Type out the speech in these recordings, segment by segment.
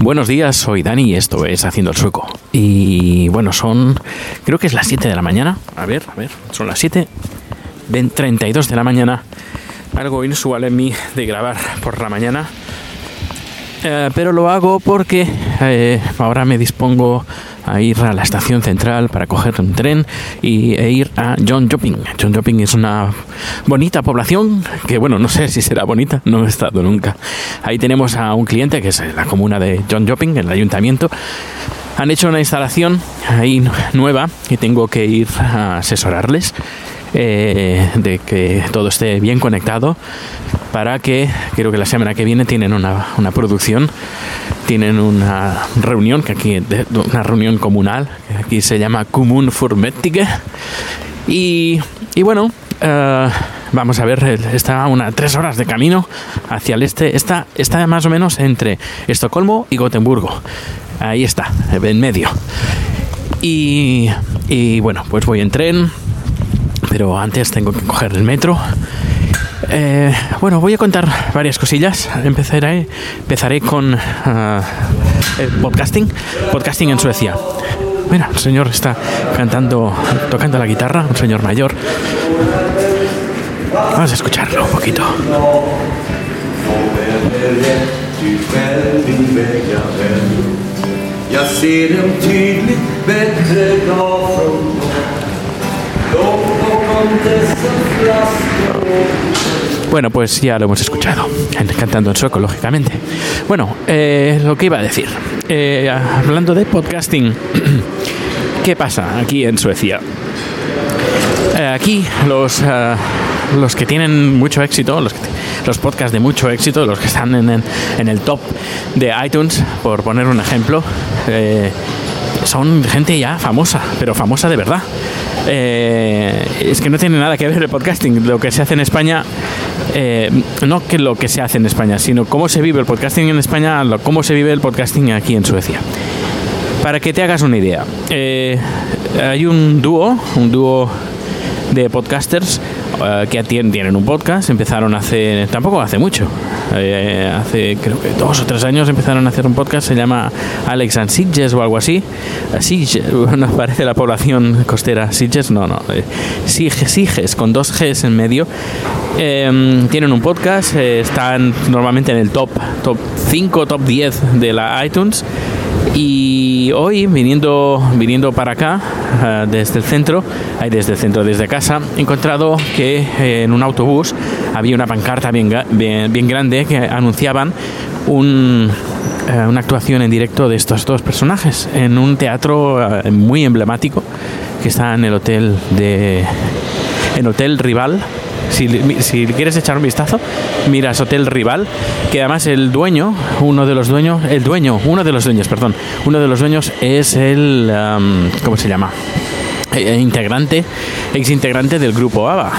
Buenos días, soy Dani y esto es Haciendo el Sueco. Y bueno, son, creo que es las 7 de la mañana. A ver, a ver, son las 7, 32 de la mañana. Algo inusual en mí de grabar por la mañana. Eh, pero lo hago porque eh, ahora me dispongo a ir a la estación central para coger un tren y, e ir a John Jopping. John Jopping es una bonita población que, bueno, no sé si será bonita, no he estado nunca. Ahí tenemos a un cliente que es la comuna de John Jopping, el ayuntamiento. Han hecho una instalación ahí nueva y tengo que ir a asesorarles. Eh, de que todo esté bien conectado para que creo que la semana que viene tienen una, una producción tienen una reunión que aquí una reunión comunal que aquí se llama Común Furmettige y, y bueno eh, vamos a ver está a unas tres horas de camino hacia el este. Está, está más o menos entre Estocolmo y Gotemburgo. Ahí está en medio. Y, y bueno pues voy en tren pero antes tengo que coger el metro. Eh, bueno, voy a contar varias cosillas. Empezaré, empezaré con uh, el podcasting. Podcasting en Suecia. Mira, el señor está cantando, tocando la guitarra, un señor mayor. Vamos a escucharlo un poquito. Bueno, pues ya lo hemos escuchado, cantando en sueco, lógicamente. Bueno, eh, lo que iba a decir, eh, hablando de podcasting, ¿qué pasa aquí en Suecia? Eh, aquí los, los que tienen mucho éxito, los, los podcasts de mucho éxito, los que están en, en, en el top de iTunes, por poner un ejemplo, son gente ya famosa, pero famosa de verdad. Es que no tiene nada que ver el podcasting. Lo que se hace en España, eh, no que lo que se hace en España, sino cómo se vive el podcasting en España, cómo se vive el podcasting aquí en Suecia. Para que te hagas una idea, eh, hay un dúo, un dúo de podcasters que tienen un podcast, empezaron hace, tampoco hace mucho, eh, hace creo que dos o tres años empezaron a hacer un podcast, se llama Alex and Sitges o algo así. Sitges, nos parece la población costera. Sitges, no, no. Eh, Siges, con dos Gs en medio. Em, tienen un podcast, eh, están normalmente en el top, top 5, top 10 de la iTunes. Y hoy, viniendo, viniendo para acá, uh, desde el centro, desde el centro, desde casa, he encontrado que eh, en un autobús había una pancarta bien, bien, bien grande que anunciaban un, eh, una actuación en directo de estos dos personajes en un teatro uh, muy emblemático que está en el hotel de en Hotel Rival si, quieres echar un vistazo, miras Hotel Rival, que además el dueño, uno de los dueños, el dueño, uno de los dueños, perdón, uno de los dueños es el, ¿cómo se llama? Eh, integrante, ex integrante del grupo ABBA.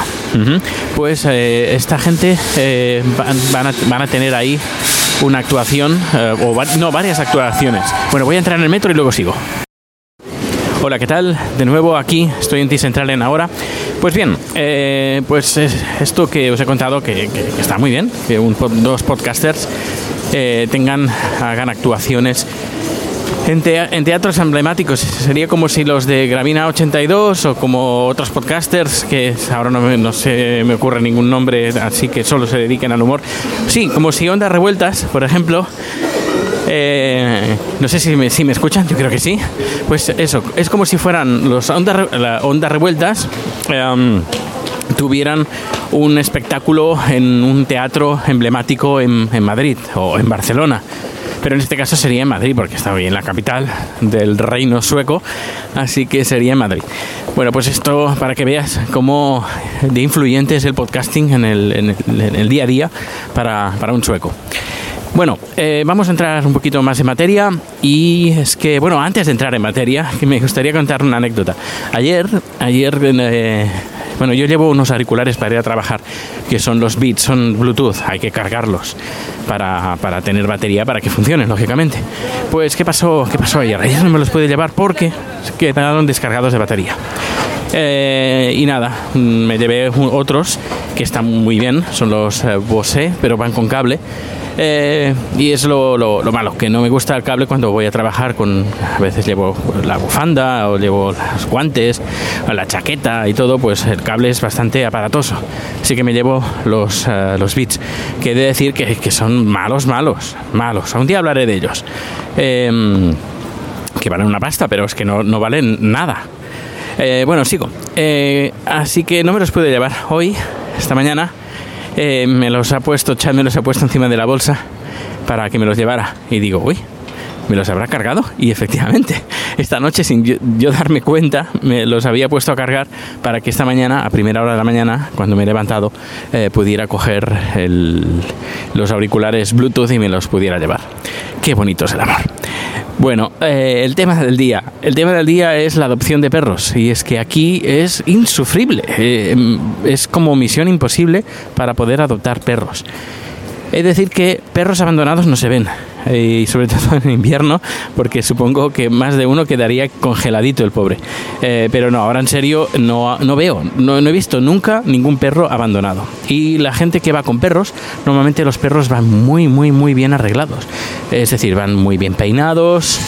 Pues eh, esta gente eh, van, a, van, a, tener ahí una actuación, eh, o no, varias actuaciones. Bueno, voy a entrar en el metro y luego sigo. Hola, ¿qué tal? De nuevo aquí, estoy en T-Central en ahora. Pues bien, eh, pues esto que os he contado que, está muy bien, que un, dos podcasters eh, tengan, hagan actuaciones en, teatros emblemáticos. Sería como si los de Gravina 82 o como otros podcasters, que ahora no, me, no se me ocurre ningún nombre, así que solo se dediquen al humor. Sí, como si Ondas Revueltas, por ejemplo, Eh, no sé si me, si me escuchan, yo creo que sí. Pues eso, es como si fueran los ondas, ondas revueltas. em, tuvieran un espectáculo en un teatro emblemático en, en Madrid o en Barcelona. Pero en este caso sería en Madrid, porque está bien la capital del reino sueco, así que sería en Madrid. Bueno, pues esto para que veas cómo de influyente es el podcasting en el, en el- en el día a día para, para un sueco. Bueno, eh, vamos a entrar un poquito más en materia y es que, bueno, antes de entrar en materia, que me gustaría contar una anécdota. Ayer, ayer, eh, bueno, yo llevo unos auriculares para ir a trabajar, que son los Beats, son Bluetooth, hay que cargarlos para, para tener batería, para que funcionen, lógicamente. Pues, ¿qué pasó, ¿qué pasó ayer? Ayer no me los pude llevar porque quedaron descargados de batería. Eh, y nada, mm, me llevé otros que están muy bien, son los eh, Bose, pero van con cable. Eh, y es lo, lo- lo malo, que no me gusta el cable cuando voy a trabajar con, a veces llevo la bufanda o llevo los guantes, o la chaqueta y todo, pues el cable es bastante aparatoso. Así que me llevo los, eh, los Beats, que he de decir que, que son malos, malos, malos. Un día hablaré de ellos. Em, que valen una pasta, pero es que no, no valen nada. Eh, bueno, sigo. Eh, así que no me los pude llevar hoy, esta mañana. eh, me los ha puesto, Chad me los ha puesto encima de la bolsa para que me los llevara. Y digo, uy, ¿me los habrá cargado? Y efectivamente, esta noche, sin yo, darme cuenta, me los había puesto a cargar para que esta mañana, a primera hora de la mañana, cuando me he levantado, pudiera coger los auriculares Bluetooth y me los pudiera llevar. Qué bonito es el amor. Bueno, eh, el tema del día. El tema del día es la adopción de perros. Y es que aquí es insufrible. Eh, em, es como misión imposible para poder adoptar perros. Es decir, que perros abandonados no se ven. Eh, Y sobre todo en invierno, porque supongo que más de uno quedaría congeladito el pobre. Eh, pero no, ahora en serio no, no veo, no, no he visto nunca ningún perro abandonado. Y la gente que va con perros, normalmente los perros van muy, muy, muy bien arreglados. Es decir, van muy bien peinados,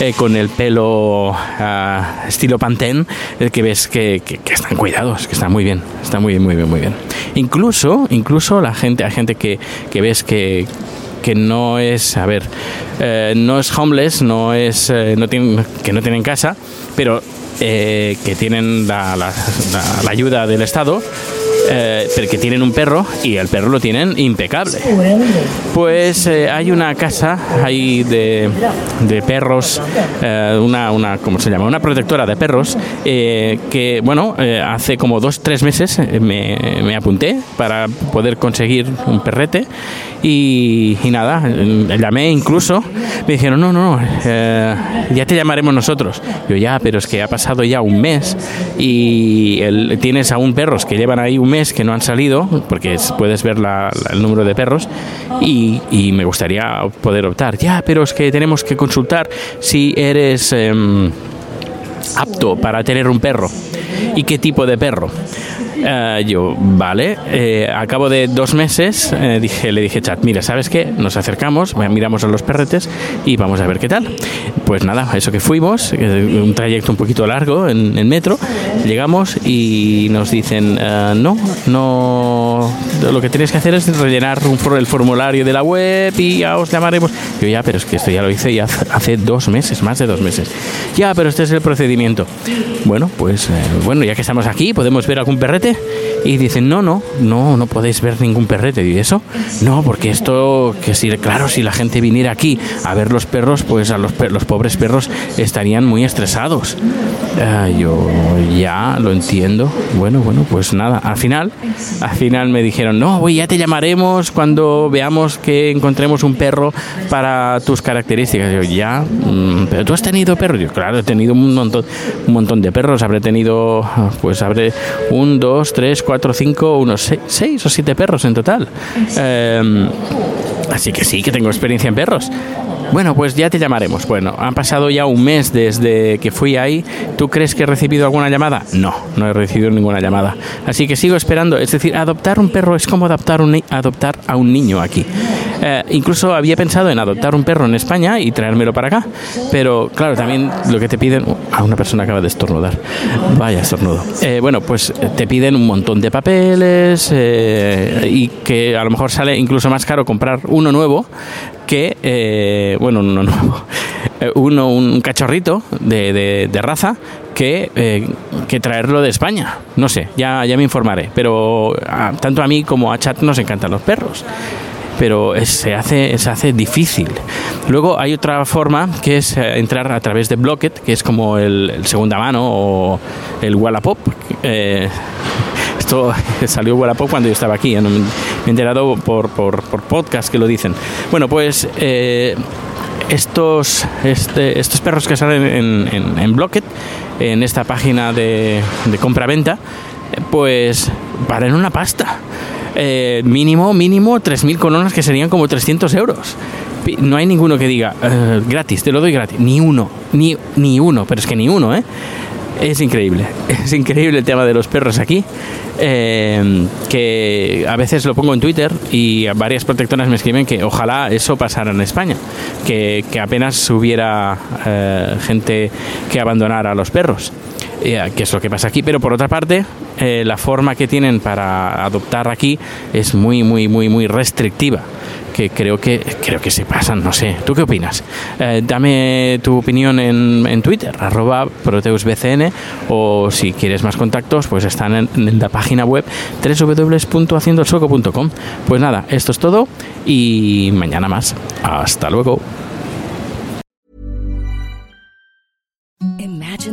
eh, con el pelo ah, estilo Pantene, el que ves que, que- que están cuidados, que están muy bien, están muy bien, muy bien, muy bien. Incluso, incluso la gente, hay gente que, que ves que que no es, a ver, eh, no es homeless, no es, eh, no tienen, que no tienen casa, pero eh, que tienen la, la- la- la ayuda del Estado, eh, pero que tienen un perro y el perro lo tienen impecable. Pues eh, hay una casa ahí de, de perros, eh, una, una, ¿cómo se llama? Una protectora de perros eh, que, bueno, eh, hace como dos, tres meses me, me apunté para poder conseguir un perrete y, y nada, llamé incluso, me dijeron, no, no, no, ya te llamaremos nosotros. Yo ya, pero es que ha pasado ya un mes y el- tienes aún perros que llevan ahí un mes que no han salido, porque es- puedes ver la- el número de perros, y, y me gustaría poder optar. Ya, pero es que tenemos que consultar si eres em, apto para tener un perro y qué tipo de perro. Eh, yo, vale, eh, a cabo de dos meses eh, dije, le dije, chat, mira, ¿sabes qué? Nos acercamos, miramos a los perretes y vamos a ver qué tal. Pues nada, eso que fuimos, eh, un trayecto un poquito largo en, en metro, llegamos y nos dicen, eh, no, no, lo que tenéis que hacer es rellenar un el formulario de la web y ya os llamaremos. Yo ya, pero es que esto ya lo hice ya hace- dos meses, más de dos meses. Ya, pero este es el procedimiento. Bueno, pues eh, bueno, ya que estamos aquí, podemos ver algún perrete. Y dicen, no, no, no, no podéis ver ningún perrete. ¿Y eso? No, porque esto, que si, claro, si la gente viniera aquí a ver los perros, pues a los, los pobres perros estarían muy estresados. Ah, yo ya lo entiendo. Bueno, bueno, pues nada. Al final, al final me dijeron, no, güey, ya te llamaremos cuando veamos que encontremos un perro para tus características. Yo, ya, mm, pero tú has tenido perros. Yo, claro, he tenido un montón, un montón de perros. Habré tenido, pues habré un, dos, tres, cuatro, cinco, unos seis, seis o siete perros en total. Em, así que sí, que tengo experiencia en perros. Bueno, pues ya te llamaremos. Bueno, han pasado ya un mes desde que fui ahí. ¿Tú crees que he recibido alguna llamada? No, no he recibido ninguna llamada. Así que sigo esperando. Es decir, adoptar un perro es como adoptar, un, adoptar a un niño aquí. Eh, incluso había pensado en adoptar un perro en España y traérmelo para acá. Pero claro, también lo que te piden... A una persona acaba de estornudar. Vaya estornudo. Eh, bueno, pues eh, te piden un montón de papeles eh, y que a lo mejor sale incluso más caro comprar uno nuevo que, eh, bueno, no nuevo, eh, uno, un cachorrito de, de- raza que, eh, que traerlo de España. No sé, ya, ya me informaré. Pero a- tanto a mí como a Chat nos encantan los perros. Pero se, hace, se hace difícil. Luego hay otra forma que es eh, entrar a través de Blocket, que es como el, el segunda mano o el Wallapop. Eh, esto salió Wallapop cuando yo estaba aquí. Me he enterado por, por, por podcast que lo dicen. Bueno, pues eh, estos, este- estos perros que salen en, en, en Blocket, en esta página de, de compra-venta, pues valen una pasta. Eh, mínimo, mínimo 3.000 coronas que serían como 300 euros. No hay ninguno que diga "Eh, gratis, te lo doy gratis. Ni uno, ni, ni uno, pero es que ni uno, ¿eh? Es increíble, es increíble el tema de los perros aquí, eh, que a veces lo pongo en Twitter y varias protectoras me escriben que ojalá eso pasara en España, que, que apenas hubiera eh, gente que abandonara a los perros, eh, es lo que pasa aquí, pero por otra parte, eh, la forma que tienen para adoptar aquí es muy, muy, muy, muy restrictiva que creo que creo que se pasan, no sé. ¿Tú qué opinas? Eh, dame tu opinión en, en Twitter, arroba proteusbcn, o si quieres más contactos, pues están en, en la página web www.haciendoelsueco.com. Pues nada, esto es todo y mañana más. Hasta luego.